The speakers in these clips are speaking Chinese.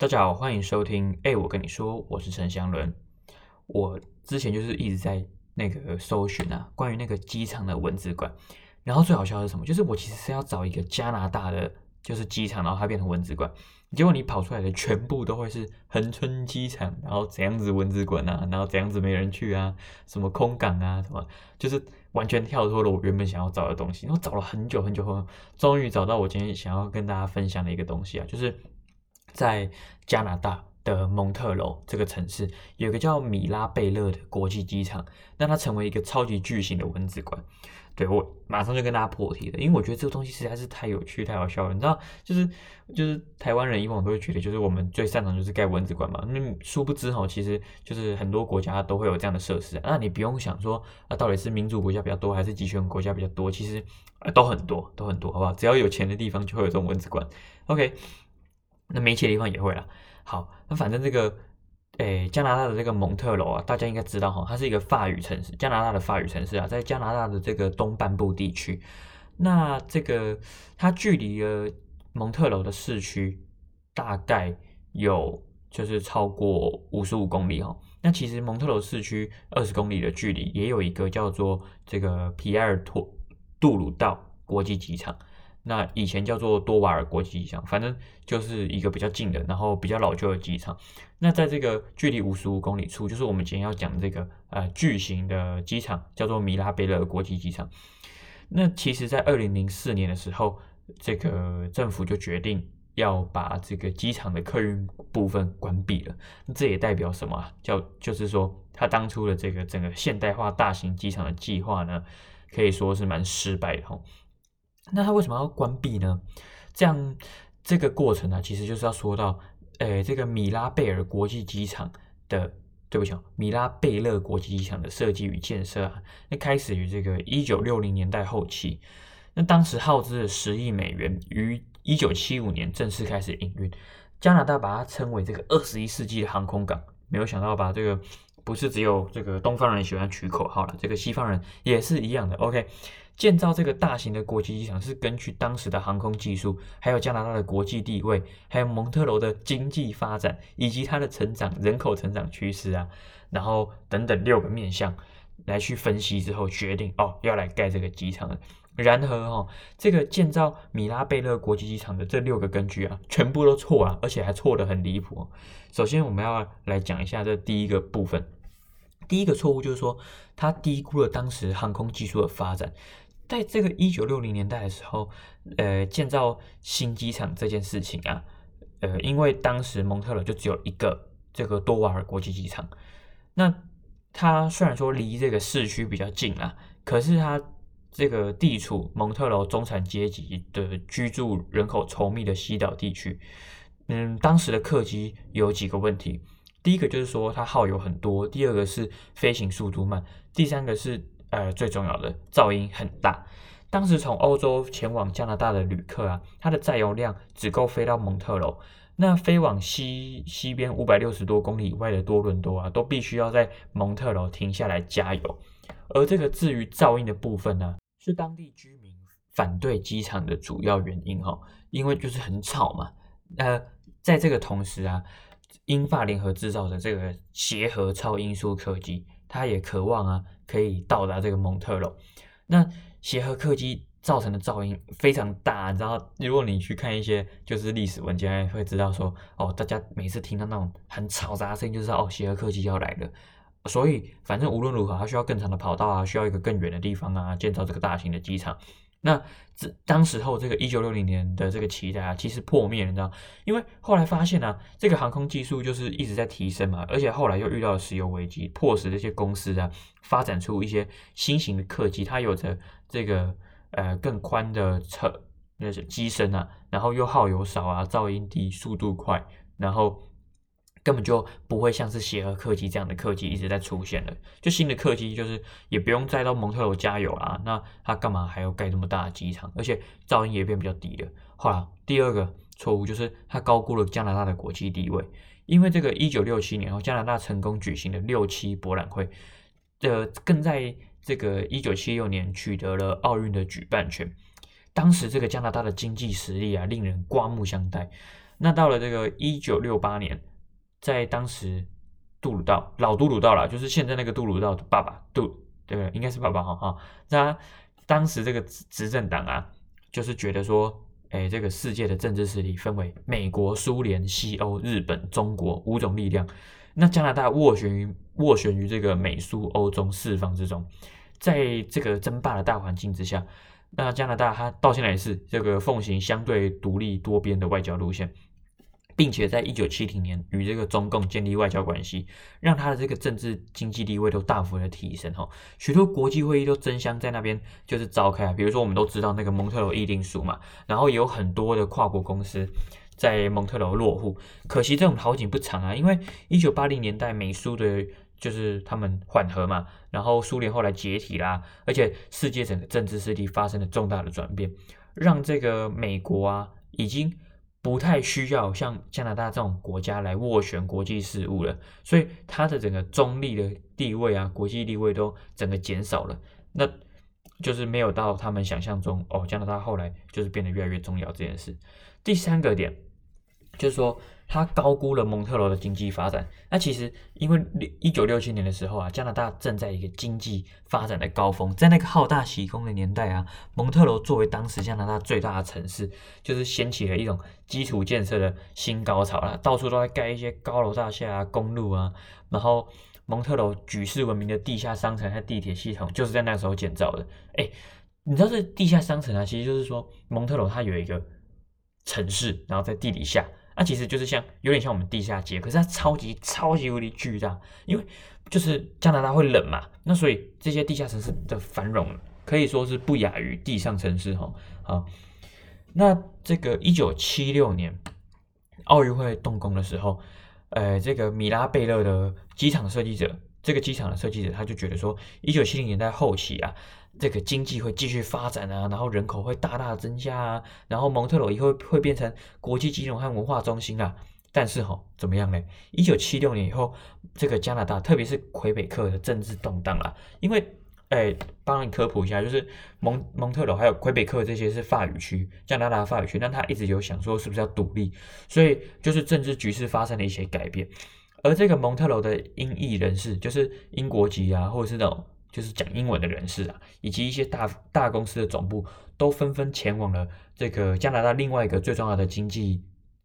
大家好，欢迎收听。哎，我跟你说，我是陈祥伦。我之前就是一直在那个搜寻啊，关于那个机场的蚊子馆。然后最好笑的是什么？就是我其实是要找一个加拿大的，就是机场，然后它变成蚊子馆。结果你跑出来的全部都会是恒春机场，然后怎样子蚊子馆啊，然后怎样子没人去啊，什么空港啊，什么，就是完全跳脱了我原本想要找的东西。然后找了很久很久后，终于找到我今天想要跟大家分享的一个东西啊，就是。在加拿大的蒙特娄这个城市，有个叫米拉贝勒的国际机场，让它成为一个超级巨型的蚊子馆。对，我马上就跟大家破题了，因为我觉得这个东西实在是太有趣、太好笑了。你知道，就是就是台湾人以往都会觉得，就是我们最擅长就是盖蚊子馆嘛。那殊不知哈，其实就是很多国家都会有这样的设施。那你不用想说啊，到底是民主国家比较多，还是集权国家比较多？其实啊，都很多，都很多，好不好？只要有钱的地方，就会有这种蚊子馆。OK。那没钱的地方也会啦。好，那反正这个，诶，加拿大的这个蒙特娄啊，大家应该知道哈，它是一个法语城市，加拿大的法语城市啊，在加拿大的这个东半部地区。那这个它距离了蒙特娄的市区大概有就是超过五十五公里哈。那其实蒙特娄市区二十公里的距离，也有一个叫做这个皮埃尔托杜鲁道国际机场。那以前叫做多瓦尔国际机场，反正就是一个比较近的，然后比较老旧的机场。那在这个距离五十五公里处，就是我们今天要讲这个呃巨型的机场，叫做米拉贝勒国际机场。那其实，在二零零四年的时候，这个政府就决定要把这个机场的客运部分关闭了。这也代表什么？叫就是说，他当初的这个整个现代化大型机场的计划呢，可以说是蛮失败的吼。那他为什么要关闭呢？这样这个过程呢、啊，其实就是要说到，诶，这个米拉贝尔国际机场的，对不起，米拉贝勒国际机场的设计与建设啊，那开始于这个一九六零年代后期，那当时耗资了十亿美元，于一九七五年正式开始营运。加拿大把它称为这个二十一世纪的航空港，没有想到把这个不是只有这个东方人喜欢取口号了，这个西方人也是一样的。OK。建造这个大型的国际机场是根据当时的航空技术，还有加拿大的国际地位，还有蒙特罗的经济发展以及它的成长、人口成长趋势啊，然后等等六个面向来去分析之后，决定哦要来盖这个机场了。然而哦，这个建造米拉贝勒国际机场的这六个根据啊，全部都错了，而且还错得很离谱。首先，我们要来讲一下这第一个部分。第一个错误就是说，他低估了当时航空技术的发展。在这个一九六零年代的时候，呃，建造新机场这件事情啊，呃，因为当时蒙特勒就只有一个这个多瓦尔国际机场，那它虽然说离这个市区比较近啊，可是它这个地处蒙特娄中产阶级的居住人口稠密的西岛地区，嗯，当时的客机有几个问题，第一个就是说它耗油很多，第二个是飞行速度慢，第三个是。呃，最重要的噪音很大。当时从欧洲前往加拿大的旅客啊，它的载油量只够飞到蒙特娄。那飞往西西边五百六十多公里以外的多伦多啊，都必须要在蒙特娄停下来加油。而这个至于噪音的部分呢，是当地居民反对机场的主要原因哈，因为就是很吵嘛。呃，在这个同时啊，英法联合制造的这个协和超音速客机。它也渴望啊，可以到达这个蒙特娄。那协和客机造成的噪音非常大，然后，如果你去看一些就是历史文件，会知道说，哦，大家每次听到那种很嘈杂的声音，就知道哦，协和客机要来了。所以，反正无论如何，它需要更长的跑道啊，需要一个更远的地方啊，建造这个大型的机场。那这当时候这个一九六零年的这个期待啊，其实破灭了，你知道？因为后来发现呢、啊，这个航空技术就是一直在提升嘛，而且后来又遇到了石油危机，迫使这些公司啊发展出一些新型的客机，它有着这个呃更宽的车那些机身啊，然后又耗油少啊，噪音低，速度快，然后。根本就不会像是协和客机这样的客机一直在出现了，就新的客机就是也不用再到蒙特娄加油啦，那它干嘛还要盖这么大的机场？而且噪音也变比较低了。后来第二个错误就是它高估了加拿大的国际地位，因为这个一九六七年后加拿大成功举行了六七博览会，呃，更在这个一九七六年取得了奥运的举办权。当时这个加拿大的经济实力啊，令人刮目相待。那到了这个一九六八年，在当时杜鲁道老杜鲁道啦，就是现在那个杜鲁道的爸爸杜，对不对？应该是爸爸哈哈。那当时这个执执政党啊，就是觉得说，哎，这个世界的政治势力分为美国、苏联、西欧、日本、中国五种力量。那加拿大斡旋于斡旋于这个美苏欧中四方之中，在这个争霸的大环境之下，那加拿大它到现在也是这个奉行相对独立多边的外交路线，并且在一九七零年与这个中共建立外交关系，让他的这个政治经济地位都大幅的提升哈，许多国际会议都争相在那边就是召开啊，比如说我们都知道那个蒙特罗议定书嘛，然后有很多的跨国公司。在蒙特娄落户，可惜这种好景不长啊，因为一九八零年代美苏的，就是他们缓和嘛，然后苏联后来解体啦，而且世界整个政治势力发生了重大的转变，让这个美国啊，已经不太需要像加拿大这种国家来斡旋国际事务了，所以它的整个中立的地位啊，国际地位都整个减少了，那就是没有到他们想象中哦，加拿大后来就是变得越来越重要这件事。第三个点。就是说，他高估了蒙特罗的经济发展。那其实，因为一九六七年的时候啊，加拿大正在一个经济发展的高峰，在那个好大喜功的年代啊，蒙特罗作为当时加拿大最大的城市，就是掀起了一种基础建设的新高潮了，到处都在盖一些高楼大厦啊、公路啊。然后，蒙特罗举世闻名的地下商城和地铁系统，就是在那时候建造的。哎，你知道这地下商城啊，其实就是说蒙特罗它有一个城市，然后在地底下。那其实就是像有点像我们地下街，可是它超级超级无敌巨大，因为就是加拿大会冷嘛，那所以这些地下城市的繁荣可以说是不亚于地上城市哈。好，那这个一九七六年奥运会动工的时候，呃，这个米拉贝勒的机场设计者，这个机场的设计者他就觉得说，一九七零年代后期啊。这个经济会继续发展啊，然后人口会大大增加啊，然后蒙特娄以后会变成国际金融和文化中心啊。但是哈，怎么样呢？一九七六年以后，这个加拿大，特别是魁北克的政治动荡了。因为，哎，帮你科普一下，就是蒙蒙特娄还有魁北克这些是法语区，加拿大法语区，但他一直有想说是不是要独立，所以就是政治局势发生了一些改变。而这个蒙特娄的英裔人士，就是英国籍啊，或者是那种。就是讲英文的人士啊，以及一些大大公司的总部，都纷纷前往了这个加拿大另外一个最重要的经济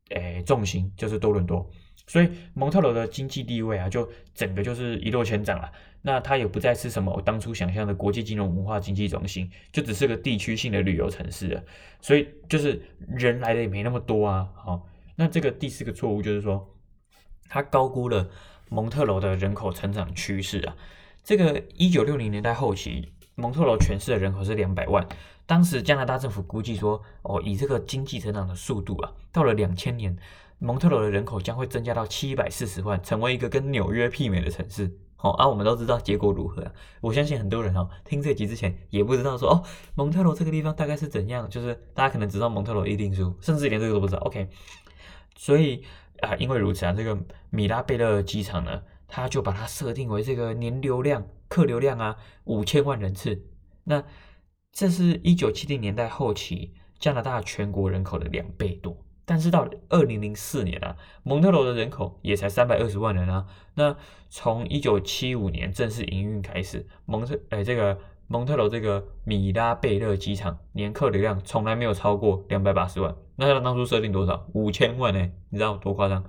诶重心，就是多伦多。所以蒙特娄的经济地位啊，就整个就是一落千丈了。那它也不再是什么我当初想象的国际金融文化经济中心，就只是个地区性的旅游城市了。所以就是人来的也没那么多啊。好，那这个第四个错误就是说，它高估了蒙特罗的人口成长趋势啊。这个一九六零年代后期，蒙特罗全市的人口是两百万。当时加拿大政府估计说，哦，以这个经济成长的速度啊，到了两千年，蒙特罗的人口将会增加到七百四十万，成为一个跟纽约媲美的城市。好、哦、啊，我们都知道结果如何啊。我相信很多人哦，听这集之前也不知道说，哦，蒙特罗这个地方大概是怎样，就是大家可能知道蒙特罗议定书，甚至连这个都不知道。OK，所以啊、因为如此啊，这个米拉贝勒机场呢。它就把它设定为这个年流量、客流量啊，五千万人次。那这是一九七零年代后期加拿大全国人口的两倍多。但是到二零零四年啊，蒙特罗的人口也才三百二十万人啊。那从一九七五年正式营运开始，蒙特哎这个蒙特罗这个米拉贝勒机场年客流量从来没有超过两百八十万。那他当初设定多少？五千万呢？你知道多夸张？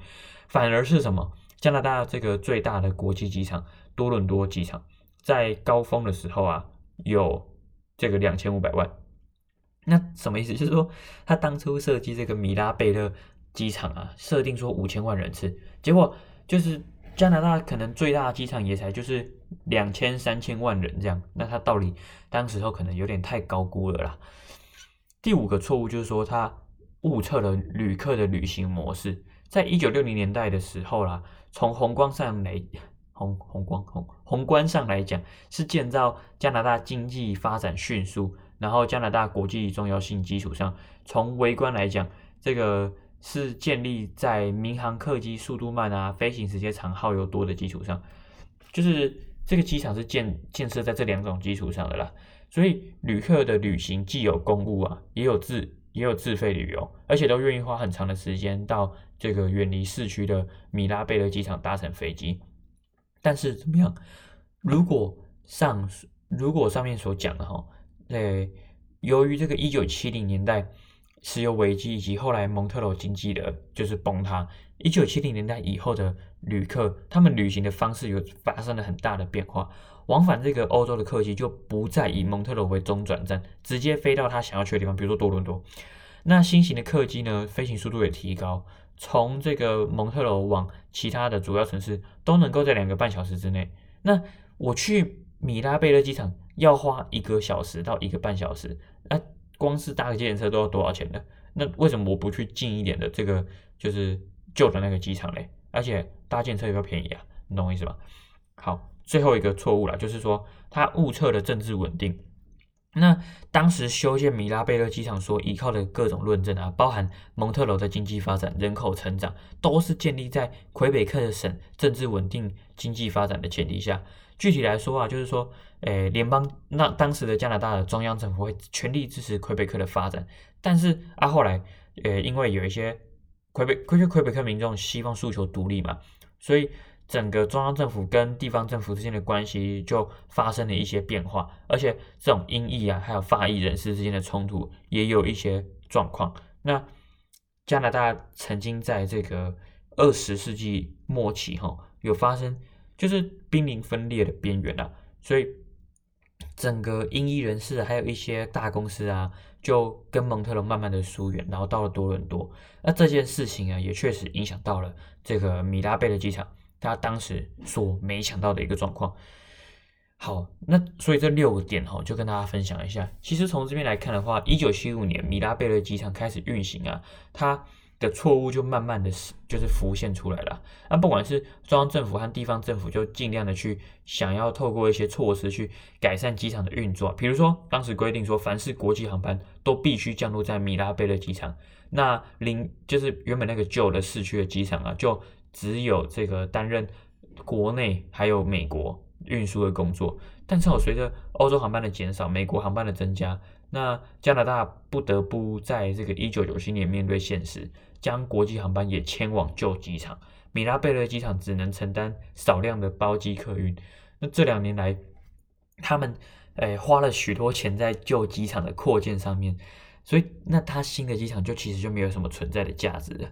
反而是什么？加拿大这个最大的国际机场多伦多机场，在高峰的时候啊，有这个两千五百万。那什么意思？就是说，他当初设计这个米拉贝勒机场啊，设定说五千万人次，结果就是加拿大可能最大的机场也才就是两千三千万人这样。那他到底当时候可能有点太高估了啦。第五个错误就是说，他误测了旅客的旅行模式。在一九六零年代的时候啦，从宏观上来，宏宏观宏宏观上来讲，是建造加拿大经济发展迅速，然后加拿大国际重要性基础上，从微观来讲，这个是建立在民航客机速度慢啊，飞行时间长、耗油多的基础上，就是这个机场是建建设在这两种基础上的啦，所以旅客的旅行既有公务啊，也有自也有自费旅游，而且都愿意花很长的时间到这个远离市区的米拉贝勒机场搭乘飞机。但是怎么样？如果上如果上面所讲的哈，呃，由于这个一九七零年代石油危机以及后来蒙特娄经济的就是崩塌，一九七零年代以后的旅客他们旅行的方式有发生了很大的变化，往返这个欧洲的客机就不再以蒙特娄为中转站，直接飞到他想要去的地方，比如说多伦多。那新型的客机呢，飞行速度也提高。从这个蒙特娄往其他的主要城市都能够在两个半小时之内。那我去米拉贝勒机场要花一个小时到一个半小时，那光是搭个计程车都要多少钱呢？那为什么我不去近一点的这个就是旧的那个机场嘞？而且搭建车也比较便宜啊，你懂我意思吧？好，最后一个错误了，就是说他误测的政治稳定。那当时修建米拉贝勒机场所依靠的各种论证啊，包含蒙特娄的经济发展、人口成长，都是建立在魁北克的省政治稳定、经济发展的前提下。具体来说啊，就是说，诶，联邦那当时的加拿大的中央政府会全力支持魁北克的发展，但是啊，后来，呃，因为有一些魁北魁北魁北克民众希望诉求独立嘛，所以。整个中央政府跟地方政府之间的关系就发生了一些变化，而且这种英裔啊，还有法裔人士之间的冲突也有一些状况。那加拿大曾经在这个二十世纪末期，哈，有发生就是濒临分裂的边缘啊，所以整个英裔人士还有一些大公司啊，就跟蒙特娄慢慢的疏远，然后到了多伦多。那这件事情啊，也确实影响到了这个米拉贝的机场。他当时所没想到的一个状况。好，那所以这六个点哈，就跟大家分享一下。其实从这边来看的话，一九七五年米拉贝勒机场开始运行啊，它的错误就慢慢的就是浮现出来了。那不管是中央政府和地方政府，就尽量的去想要透过一些措施去改善机场的运作。比如说，当时规定说，凡是国际航班都必须降落在米拉贝勒机场。那零就是原本那个旧的市区的机场啊，就只有这个担任国内还有美国运输的工作，但是随着欧洲航班的减少，美国航班的增加，那加拿大不得不在这个一九九七年面对现实，将国际航班也迁往旧机场，米拉贝勒机场只能承担少量的包机客运。那这两年来，他们诶、花了许多钱在旧机场的扩建上面，所以那他新的机场就其实就没有什么存在的价值了。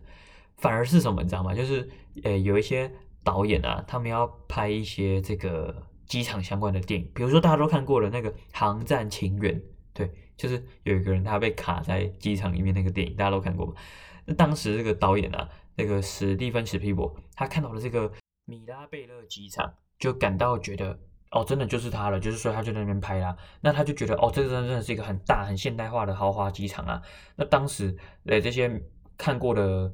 反而是什么，你知道吗？就是，呃，有一些导演啊，他们要拍一些这个机场相关的电影，比如说大家都看过的那个《航站情缘》，对，就是有一个人他被卡在机场里面那个电影，大家都看过。那当时这个导演啊，那个史蒂芬·史匹柏，他看到了这个米拉贝勒机场，就感到觉得，哦，真的就是他了，就是说他就在那边拍啦。那他就觉得，哦，这真的是一个很大、很现代化的豪华机场啊。那当时，呃，这些。看过的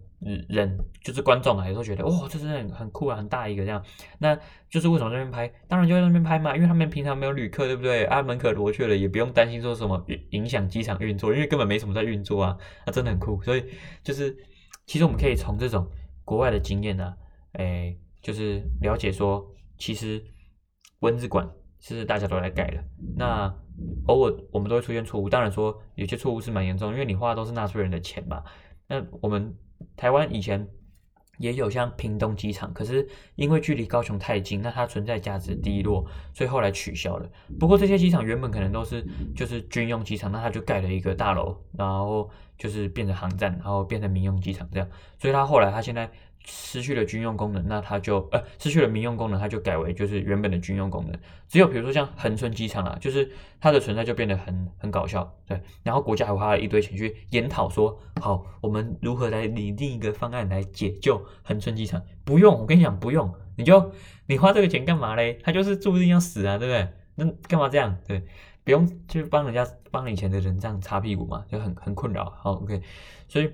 人就是观众啊，也都觉得哇，这真的很酷啊，很大一个这样。那就是为什么在那边拍？当然就在那边拍嘛，因为他们平常没有旅客，对不对？啊，门可罗雀了，也不用担心说什么影响机场运作，因为根本没什么在运作啊。那真的很酷，所以就是其实我们可以从这种国外的经验呢、啊，哎，就是了解说，其实蚊子馆是大家都来改的。那偶尔我们都会出现错误，当然说有些错误是蛮严重，因为你花的都是纳税人的钱嘛。那我们台湾以前也有像屏东机场，可是因为距离高雄太近，那它存在价值低落，所以后来取消了。不过这些机场原本可能都是就是军用机场，那它就盖了一个大楼，然后就是变成航站，然后变成民用机场这样。所以它后来它现在。失去了军用功能，那它就呃失去了民用功能，它就改为就是原本的军用功能。只有比如说像恒春机场啊，就是它的存在就变得很很搞笑，对。然后国家还花了一堆钱去研讨说，好，我们如何来拟定一个方案来解救恒春机场？不用，我跟你讲，不用，你就你花这个钱干嘛嘞？他就是注定要死啊，对不对？那干嘛这样？对，不用去帮人家帮以前的人这样擦屁股嘛，就很很困扰。好，OK，所以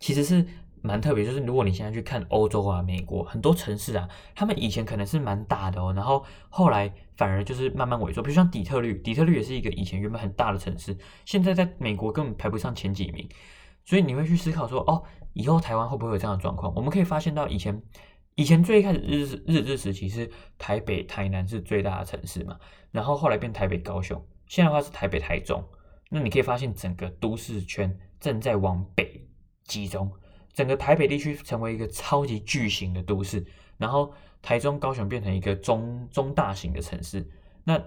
其实是。蛮特别，就是如果你现在去看欧洲啊、美国很多城市啊，他们以前可能是蛮大的哦，然后后来反而就是慢慢萎缩。比如像底特律，底特律也是一个以前原本很大的城市，现在在美国根本排不上前几名。所以你会去思考说，哦，以后台湾会不会有这样的状况？我们可以发现到以前，以前最开始日治日治时期是台北、台南是最大的城市嘛，然后后来变台北、高雄，现在的话是台北、台中。那你可以发现整个都市圈。正在往北集中，整个台北地区成为一个超级巨型的都市，然后台中、高雄变成一个中中大型的城市。那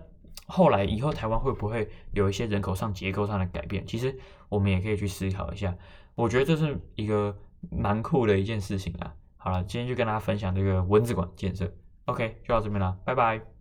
后来以后台湾会不会有一些人口上结构上的改变？其实我们也可以去思考一下。我觉得这是一个蛮酷的一件事情啊。好了，今天就跟大家分享这个蚊子馆建设。OK，就到这边了，拜拜。